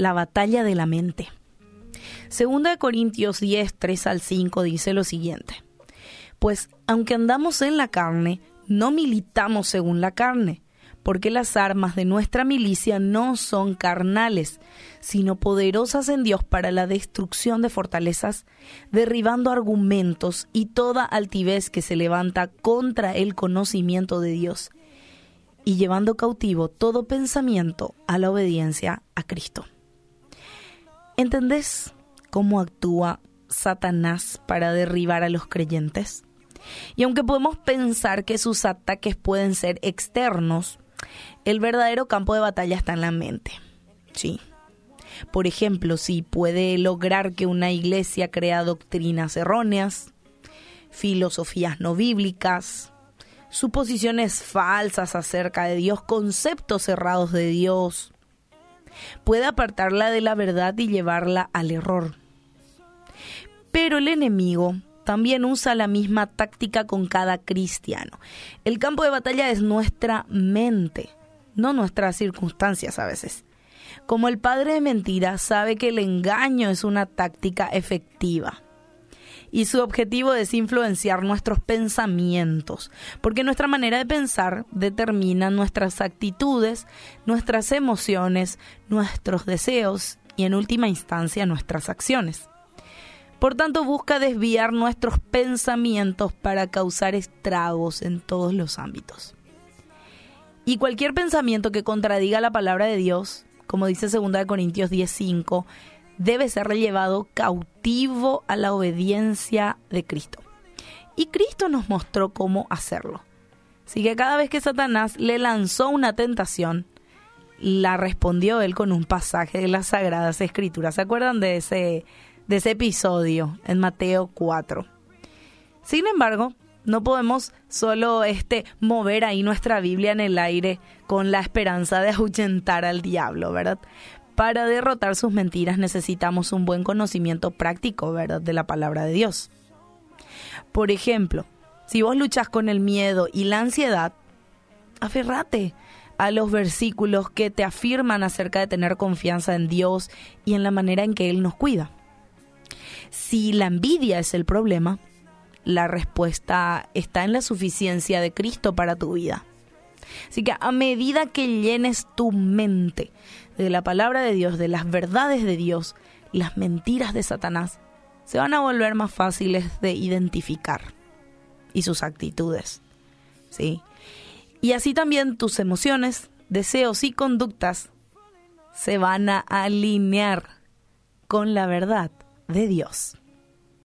la batalla de la mente. Segunda de Corintios 10, 3 al 5 dice lo siguiente. Pues aunque andamos en la carne, no militamos según la carne, porque las armas de nuestra milicia no son carnales, sino poderosas en Dios para la destrucción de fortalezas, derribando argumentos y toda altivez que se levanta contra el conocimiento de Dios, y llevando cautivo todo pensamiento a la obediencia a Cristo. ¿Entendés cómo actúa Satanás para derribar a los creyentes? Y aunque podemos pensar que sus ataques pueden ser externos, el verdadero campo de batalla está en la mente. Sí. Por ejemplo, si puede lograr que una iglesia crea doctrinas erróneas, filosofías no bíblicas, suposiciones falsas acerca de Dios, conceptos cerrados de Dios, puede apartarla de la verdad y llevarla al error. Pero el enemigo también usa la misma táctica con cada cristiano. El campo de batalla es nuestra mente, no nuestras circunstancias a veces. Como el padre de mentira sabe que el engaño es una táctica efectiva y su objetivo es influenciar nuestros pensamientos, porque nuestra manera de pensar determina nuestras actitudes, nuestras emociones, nuestros deseos y en última instancia nuestras acciones. Por tanto, busca desviar nuestros pensamientos para causar estragos en todos los ámbitos. Y cualquier pensamiento que contradiga la palabra de Dios, como dice 2 Corintios 10:5, debe ser llevado cautivo a la obediencia de Cristo. Y Cristo nos mostró cómo hacerlo. Así que cada vez que Satanás le lanzó una tentación, la respondió él con un pasaje de las Sagradas Escrituras. ¿Se acuerdan de ese de ese episodio en Mateo 4. Sin embargo, no podemos solo este mover ahí nuestra Biblia en el aire con la esperanza de ahuyentar al diablo, ¿verdad? Para derrotar sus mentiras necesitamos un buen conocimiento práctico, ¿verdad?, de la palabra de Dios. Por ejemplo, si vos luchas con el miedo y la ansiedad, aferrate a los versículos que te afirman acerca de tener confianza en Dios y en la manera en que Él nos cuida. Si la envidia es el problema, la respuesta está en la suficiencia de Cristo para tu vida. Así que a medida que llenes tu mente de la palabra de Dios, de las verdades de Dios, las mentiras de Satanás se van a volver más fáciles de identificar y sus actitudes. ¿Sí? Y así también tus emociones, deseos y conductas se van a alinear con la verdad de Dios.